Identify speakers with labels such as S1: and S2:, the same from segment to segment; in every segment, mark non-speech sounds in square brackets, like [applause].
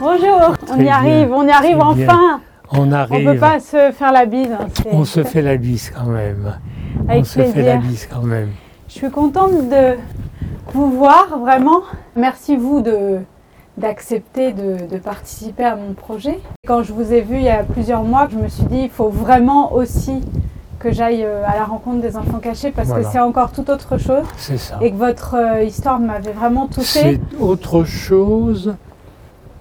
S1: Bonjour, on y
S2: bien,
S1: arrive, on y arrive
S2: très
S1: enfin.
S2: On
S1: On
S2: arrive.
S1: peut pas se faire la bise. hein,
S2: On se fait la bise quand même.
S1: Avec
S2: on se fait la bise quand même.
S1: Je suis contente de vous voir vraiment. Merci vous de d'accepter de, de participer à mon projet. Quand je vous ai vu il y a plusieurs mois, je me suis dit il faut vraiment aussi que j'aille euh, à la rencontre des enfants cachés parce
S2: Voilà.
S1: que c'est encore tout autre chose
S2: C'est ça.
S1: et que votre euh, histoire m'avait vraiment touchée.
S2: C'est autre chose,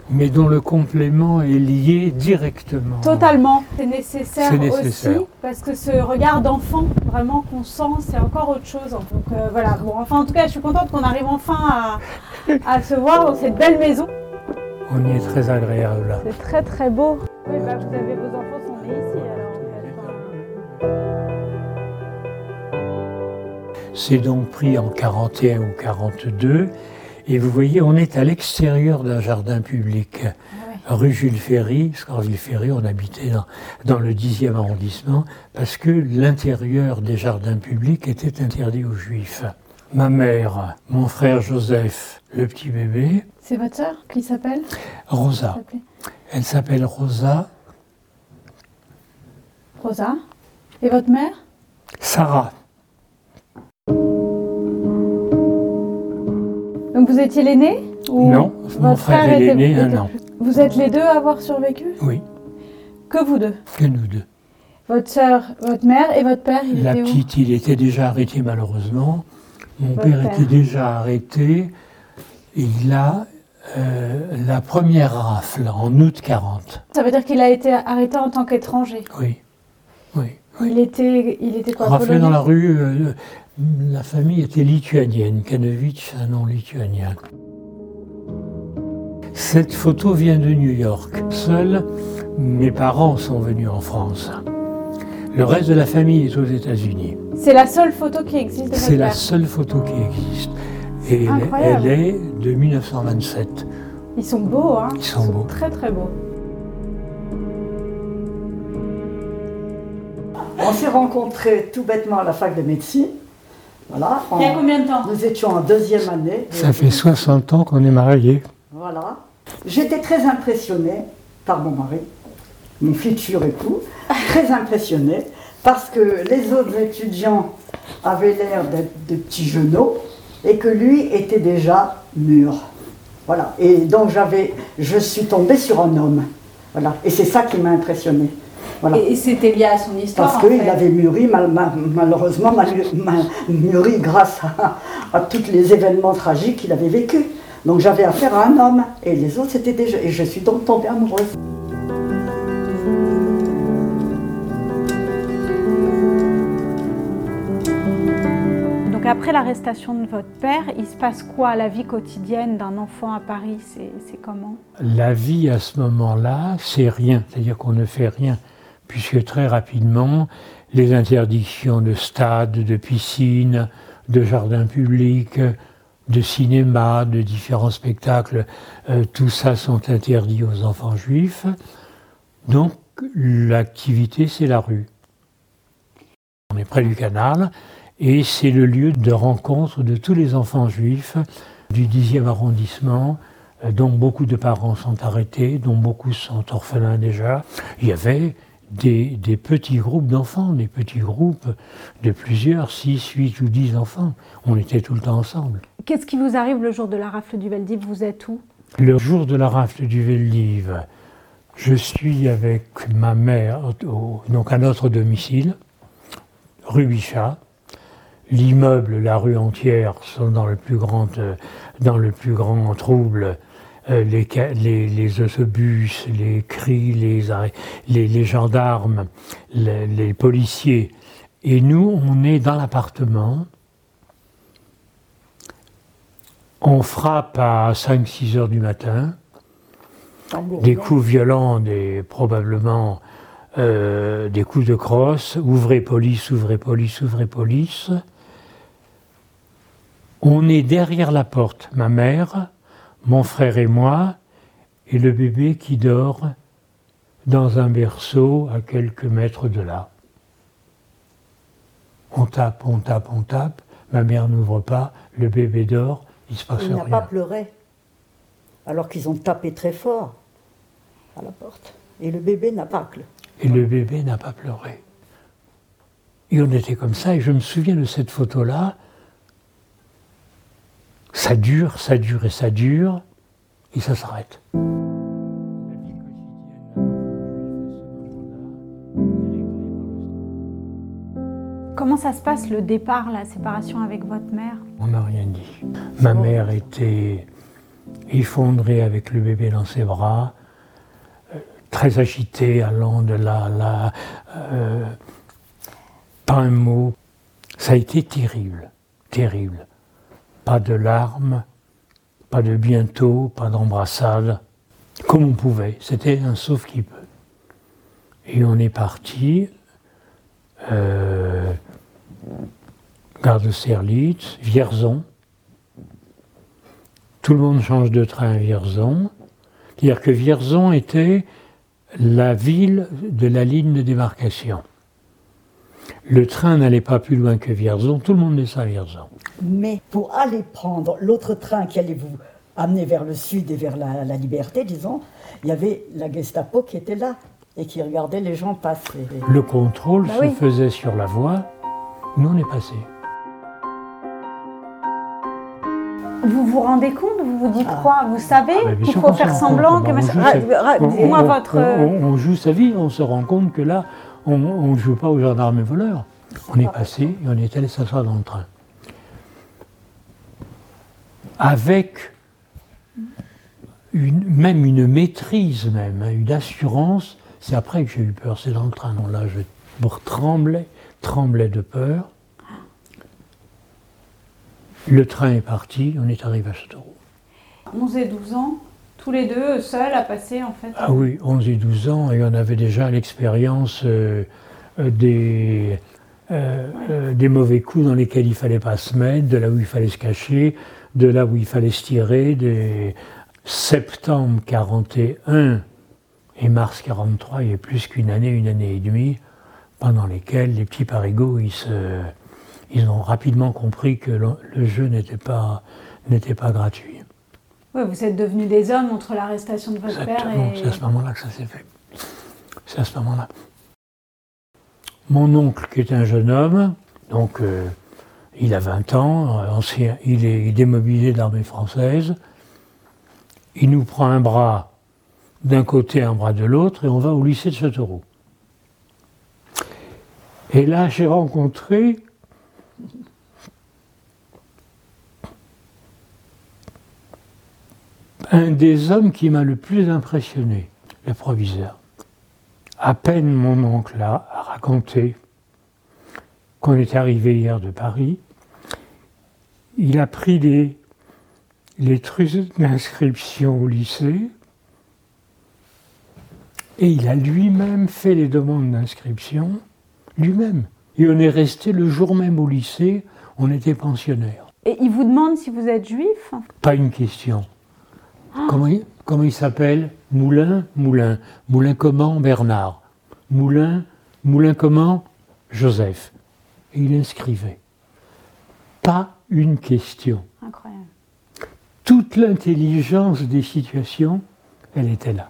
S2: mais dont le complément est lié directement.
S1: Totalement. C'est nécessaire,
S2: C'est nécessaire.
S1: aussi parce que ce regard d'enfant vraiment qu'on sent, c'est encore autre chose. Donc euh, voilà. Bon, enfin en tout cas, je suis contente qu'on arrive enfin à, à se voir dans cette belle maison.
S2: On y est très agréable.
S1: C'est très très beau. Oui, bah, vous avez vos enfants sont nés ici alors.
S2: C'est donc pris en 41 ou 42. Et vous voyez, on est à l'extérieur d'un jardin public,
S1: Ah
S2: rue Jules Ferry, parce qu'en Jules Ferry, on habitait dans, dans le 10e arrondissement, parce que l'intérieur des jardins publics était interdit aux juifs. Ma mère, mon frère Joseph, le petit bébé,
S1: C'est votre sœur qui s'appelle?
S2: Rosa. Elle s'appelle Rosa
S1: Rosa. Et votre mère?
S2: Sarah.
S1: Vous étiez l'aîné ou
S2: Non, mon frère est l'aîné, un an.
S1: Vous êtes les deux à avoir survécu
S2: Oui,
S1: Que vous deux
S2: que nous deux.
S1: Votre sœur, votre mère et votre père,
S2: La
S1: où
S2: petite, il était déjà arrêté malheureusement. Mon
S1: Votre
S2: père. était déjà arrêté. Il a euh, la première rafle en août 40.
S1: Ça veut dire qu'il a été arrêté en tant qu'étranger.
S2: Oui, oui, oui.
S1: Il était, il était quoi polonais
S2: dans la rue, euh, la famille était lituanienne. Kanovitch, un nom lituanien. Cette photo vient de New York. Seuls mes parents sont venus en France. Le reste de la famille est aux États-Unis.
S1: C'est la seule photo qui existe de
S2: C'est la seule photo qui existe. Et elle, est de 1927.
S1: Ils sont beaux, hein
S2: Ils sont beaux.
S1: Très très beaux.
S3: On s'est rencontrés tout bêtement à la fac de médecine. Voilà.
S1: Il y a combien de temps
S3: nous étions en deuxième année.
S2: Ça fait 60 ans qu'on est mariés.
S3: Voilà. J'étais très impressionnée par mon mari, mon futur époux, très impressionnée parce que les autres étudiants avaient l'air d'être de petits genoux et que lui était déjà mûr. Voilà. Et donc j'avais, je suis tombée sur un homme. Voilà. Et c'est ça qui m'a impressionnée. Voilà.
S1: Et, et c'était lié à son histoire.
S3: Parce
S1: en
S3: qu'il
S1: fait.
S3: avait mûri, mal- mal- malheureusement, mal- mal- mûri grâce à, à tous les événements tragiques qu'il avait vécus. Donc j'avais affaire à un homme, et les autres c'était déjà. Et je suis donc tombée amoureuse.
S1: Donc après l'arrestation de votre père, il se passe quoi la vie quotidienne d'un enfant à Paris? C'est c'est comment?
S2: La vie à ce moment-là, c'est rien. C'est-à-dire qu'on ne fait rien. Puisque très rapidement, les interdictions de stades, de piscines, de jardins publics, de cinéma, de différents spectacles, euh, tout ça sont interdits aux enfants juifs. Donc l'activité, c'est la rue. On est près du canal et c'est le lieu de rencontre de tous les enfants juifs du 10e arrondissement, euh, dont beaucoup de parents sont arrêtés, dont beaucoup sont orphelins déjà. Il y avait des, des petits groupes d'enfants, des petits groupes de plusieurs, 6, 8 ou 10 enfants. On était tout le temps ensemble.
S1: Qu'est-ce qui vous arrive le jour de la rafle du Veldiv? Vous êtes où?
S2: Le jour de la rafle du Veldiv, je suis avec ma mère, au- donc à notre domicile, rue Bichat. L'immeuble, la rue entière sont dans le plus grand, euh, dans le plus grand trouble. Euh, les, les, les autobus, les cris, les, arrêts- les, les gendarmes, les, les policiers. Et nous, on est dans l'appartement. On frappe à 5-6 heures du matin des coups violents, des, probablement euh, des coups de crosse, ouvrez police, ouvrez police, ouvrez police. On est derrière la porte, ma mère, mon frère et moi, et le bébé qui dort dans un berceau à quelques mètres de là. On tape, on tape, on tape, ma mère n'ouvre pas, le bébé dort, il se passe
S3: Il n'a
S2: rien.
S3: pas pleuré. Alors qu'ils ont tapé très fort. à la porte. Et le bébé n'a pas pleuré.
S2: Et le bébé n'a pas pleuré. Et on était comme ça, et je me souviens de cette photo-là. Ça dure, ça dure et ça dure, et ça s'arrête.
S1: Comment ça se passe le départ, la séparation avec votre mère?
S2: On n'a rien dit. Ma mère était effondrée avec le bébé dans ses bras, euh, très agitée, allant de là là, euh, pas un mot. Ça a été terrible, terrible. Pas de larmes, pas de bientôt, pas d'embrassade, comme on pouvait. C'était un sauf qui peut. Et on est parti. Euh, gare de Serlitz, Vierzon. Tout le monde change de train à Vierzon. C'est-à-dire que Vierzon était la ville de la ligne de démarcation. Le train n'allait pas plus loin que Vierzon, tout le monde descend à Vierzon.
S3: Mais pour aller prendre l'autre train qui allait vous amener vers le sud et vers la, la liberté, disons, il y avait la Gestapo qui était là et qui regardait les gens passer.
S2: Le contrôle
S1: Bah
S2: se
S1: oui.
S2: faisait sur la voie, nous on est passé.
S1: Vous vous rendez compte? Vous vous dites quoi? Vous savez
S2: Ah, bah, bien
S1: qu'il faut faire semblant que...
S2: On joue sa- On-
S1: euh,
S2: on- on joue sa vie, on se rend compte que là, on ne joue pas aux gendarmes et voleurs. On est passé et on est allé s'asseoir dans le train. Avec une, même une maîtrise, même, hein, une assurance. C'est après que j'ai eu peur, c'est dans le train. Là, je tremblais, tremblais de peur. Le train est parti, on est arrivé à Châteauroux.
S1: 11 et 12 ans, les deux, seuls, à passer en fait.
S2: Ah oui, 11 et 12 ans, et on avait déjà l'expérience euh, euh, des, euh, des mauvais coups dans lesquels il fallait pas se mettre, de là où il fallait se cacher, de là où il fallait se tirer, des septembre 41 et mars 43, il y a plus qu'une année, une année et demie, pendant lesquels les petits parigots, ils, ils ont rapidement compris que le, jeu n'était pas gratuit.
S1: Ouais, vous êtes devenus des hommes entre l'arrestation de votre père et...
S2: c'est à ce moment-là que ça s'est fait. C'est à ce moment-là. Mon oncle, qui est un jeune homme, donc euh, il a 20 ans, euh, il est démobilisé de l'armée française, il nous prend un bras d'un côté, un bras de l'autre, et on va au lycée de Châteauroux. Et là, j'ai rencontré un des hommes qui m'a le plus impressionné, le proviseur. À peine mon oncle a raconté qu'on est arrivé hier de Paris, il a pris les, les trucs d'inscription au lycée et il a lui-même fait les demandes d'inscription, lui-même. Et on est resté le jour même au lycée, on était pensionnaires.
S1: Et il vous demande si vous êtes juif?
S2: Pas une question. Comment il, comment il s'appelle? Moulin Moulin. Moulin comment Bernard? Moulin Moulin comment Joseph. Et il inscrivait. Pas une question.
S1: Incroyable.
S2: Toute l'intelligence des situations, elle était là.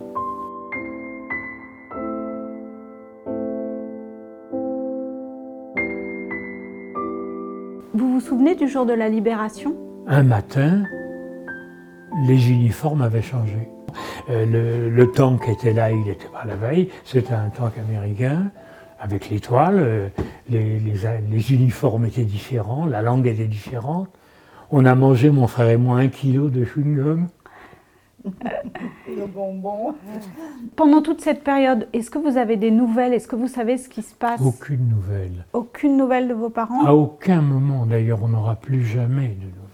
S1: Vous vous souvenez du jour de la libération?
S2: Un matin, les uniformes avaient changé. Euh, le, le tank était là, il n'était pas la veille, c'était un tank américain avec l'étoile, euh, les, les, les uniformes étaient différents, la langue était différente. On a mangé, mon frère et moi, un kilo de chewing-gum. [laughs]
S3: Le bonbon.
S1: Pendant toute cette période, est-ce que vous avez des nouvelles? Est-ce que vous savez ce qui se passe?
S2: Aucune nouvelle.
S1: Aucune nouvelle de vos parents?
S2: À aucun moment, d'ailleurs, on n'aura plus jamais de nouvelles.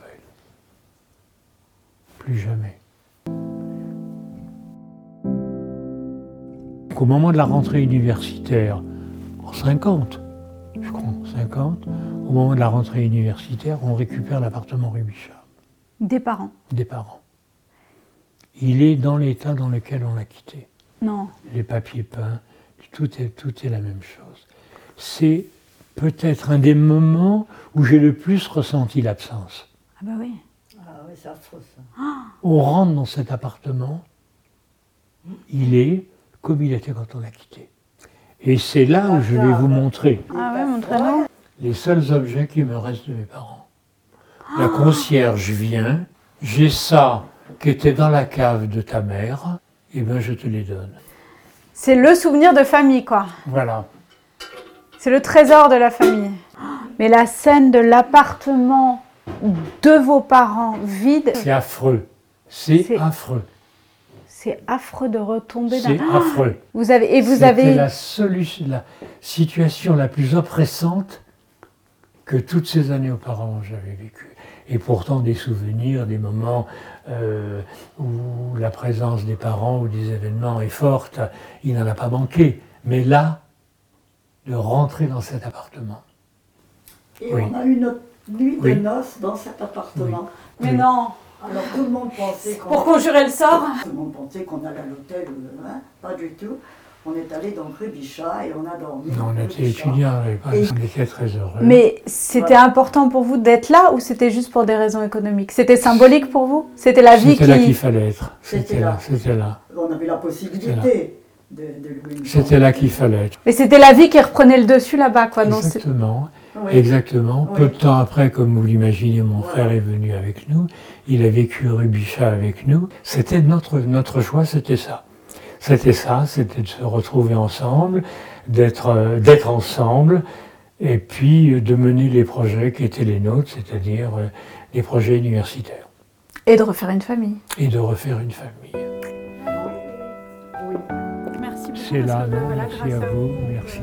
S2: Plus jamais. Au moment de la rentrée universitaire, en 50, je crois, en 50, au moment de la rentrée universitaire, on récupère l'appartement rue Bichat,
S1: Des parents
S2: des parents. Il est dans l'état dans lequel on l'a quitté.
S1: Non.
S2: les papiers peints, tout est, tout est la même chose. C'est peut-être un des moments où j'ai le plus ressenti l'absence.
S1: Ah bah oui.
S3: C'est affreux ça.
S2: On rentre dans cet appartement, il est comme il était quand on l'a quitté. Et c'est là où je vais vous montrer
S1: Ah ouais,
S2: les seuls objets qui me restent de mes parents. La concierge vient, j'ai ça qui était dans la cave de ta mère, et ben je te les donne.
S1: C'est le souvenir de famille, quoi.
S2: Voilà.
S1: C'est le trésor de la famille. Mais la scène de l'appartement de vos parents vide,
S2: C'est affreux. C'est affreux.
S1: c'est affreux de retomber
S2: C'est
S1: dans.
S2: affreux.
S1: Vous avez et vous
S2: C'était
S1: avez
S2: la solution, la situation la plus oppressante que toutes ces années auparavant j'avais vécu. Et pourtant des souvenirs, des moments euh, où la présence des parents ou des événements est forte, il n'en a pas manqué. Mais là, de rentrer dans cet appartement.
S3: Et
S2: Oui.
S3: on a eu notre nuit
S2: Oui.
S3: de noces dans cet appartement.
S1: Mais
S2: Oui.
S1: non.
S3: Alors tout le monde pensait qu'on
S1: Pour conjurer le sort.
S3: tout le monde pensait qu'on allait à l'hôtel, euh, hein, pas du tout. On est allé dans rue Bichat et on a dormi.
S2: Non, on
S3: rue
S2: était
S3: Bichat.
S2: étudiants, on
S3: Et-
S2: était très heureux.
S1: Mais c'était important pour vous d'être là ou c'était juste pour des raisons économiques? C'était symbolique pour vous? C'était la vie
S2: C'était là qu'il
S1: qui.
S2: fallait être.
S3: C'était
S2: C'était là,
S3: là.
S2: c'était là.
S3: On avait la possibilité de, de louer une
S2: C'était là qu'il fallait être.
S1: Mais c'était la vie qui reprenait le dessus là-bas, quoi. C'est-
S2: Exactement.
S3: Oui.
S2: Exactement.
S3: Oui.
S2: Peu de temps après, comme vous l'imaginez, mon
S3: Voilà.
S2: frère est venu avec nous. Il a vécu rue Bichat avec nous. C'était notre, notre choix, c'était ça. C'était ça, c'était de se retrouver ensemble, d'être euh, d'être ensemble, et puis euh, de mener les projets qui étaient les nôtres, c'est-à-dire euh, les projets universitaires,
S1: Et de refaire une famille.
S2: et de refaire une famille.
S3: Oui.
S1: Merci beaucoup.
S2: C'est là, non Merci à vous, merci